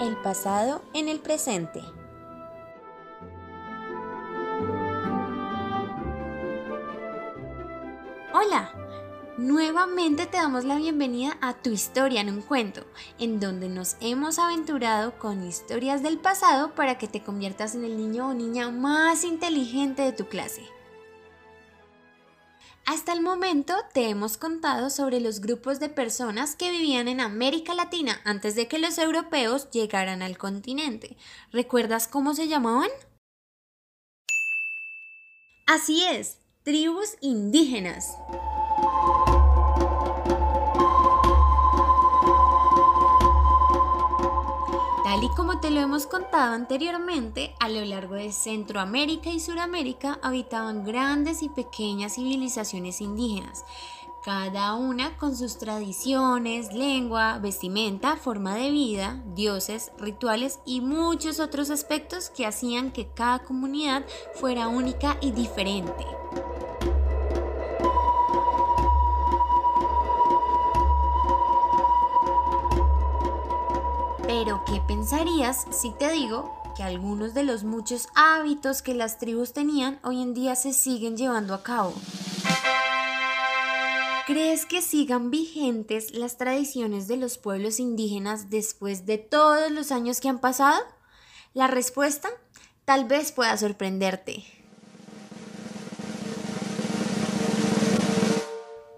El pasado en el presente. Hola, nuevamente te damos la bienvenida a Tu historia en un cuento, en donde nos hemos aventurado con historias del pasado para que te conviertas en el niño o niña más inteligente de tu clase. Hasta el momento te hemos contado sobre los grupos de personas que vivían en América Latina antes de que los europeos llegaran al continente. ¿Recuerdas cómo se llamaban? Así es, tribus indígenas. Te lo hemos contado anteriormente, a lo largo de Centroamérica y Suramérica habitaban grandes y pequeñas civilizaciones indígenas, cada una con sus tradiciones, lengua, vestimenta, forma de vida, dioses, rituales y muchos otros aspectos que hacían que cada comunidad fuera única y diferente. Pero, ¿qué pensarías si te digo que algunos de los muchos hábitos que las tribus tenían hoy en día se siguen llevando a cabo? ¿Crees que sigan vigentes las tradiciones de los pueblos indígenas después de todos los años que han pasado? La respuesta tal vez pueda sorprenderte.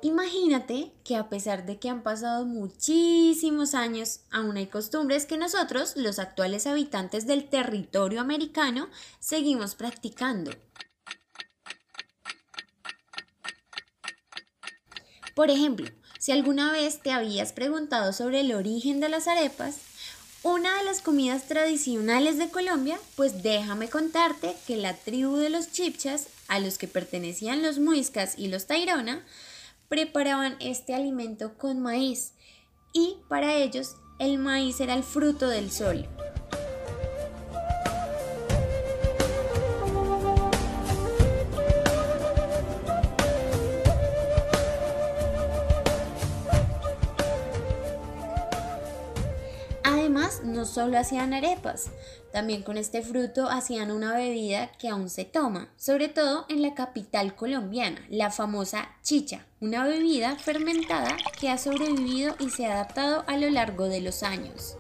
Imagínate que a pesar de que han pasado muchísimos años, aún hay costumbres que nosotros, los actuales habitantes del territorio americano, seguimos practicando. Por ejemplo, si alguna vez te habías preguntado sobre el origen de las arepas, una de las comidas tradicionales de Colombia, pues déjame contarte que la tribu de los chipchas, a los que pertenecían los muiscas y los tairona, preparaban este alimento con maíz y para ellos el maíz era el fruto del sol. Además, no solo hacían arepas, también con este fruto hacían una bebida que aún se toma, sobre todo en la capital colombiana, la famosa chicha, una bebida fermentada que ha sobrevivido y se ha adaptado a lo largo de los años.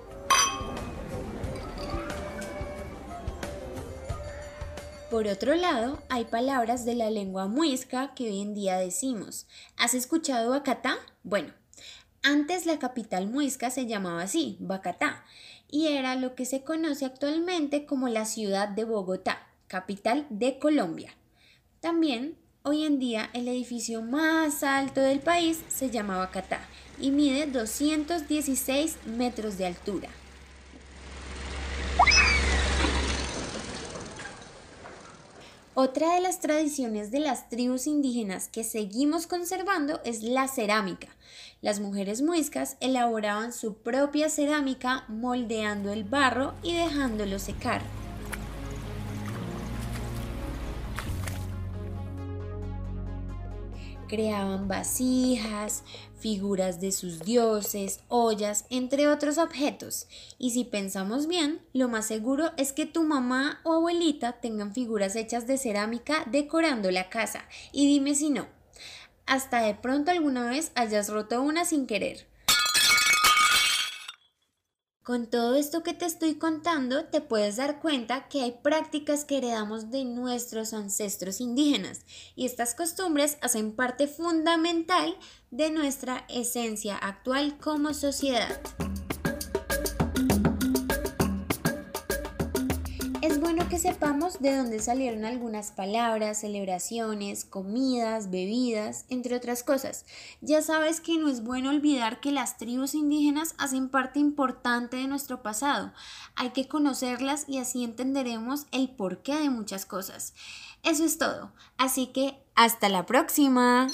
Por otro lado, hay palabras de la lengua muisca que hoy en día decimos. ¿Has escuchado Bacatá? Bueno, antes la capital muisca se llamaba así, Bacatá, y era lo que se conoce actualmente como la ciudad de Bogotá, capital de Colombia. También, hoy en día, el edificio más alto del país se llama Bacatá y mide 216 metros de altura. Otra de las tradiciones de las tribus indígenas que seguimos conservando es la cerámica. Las mujeres muiscas elaboraban su propia cerámica moldeando el barro y dejándolo secar. Creaban vasijas, figuras de sus dioses, ollas, entre otros objetos. Y si pensamos bien, lo más seguro es que tu mamá o abuelita tengan figuras hechas de cerámica decorando la casa. Y dime si no, hasta de pronto alguna vez hayas roto una sin querer. Con todo esto que te estoy contando, te puedes dar cuenta que hay prácticas que heredamos de nuestros ancestros indígenas y estas costumbres hacen parte fundamental de nuestra esencia actual como sociedad. Que sepamos de dónde salieron algunas palabras, celebraciones, comidas, bebidas, entre otras cosas. Ya sabes que no es bueno olvidar que las tribus indígenas hacen parte importante de nuestro pasado. Hay que conocerlas y así entenderemos el porqué de muchas cosas. Eso es todo. Así que hasta la próxima.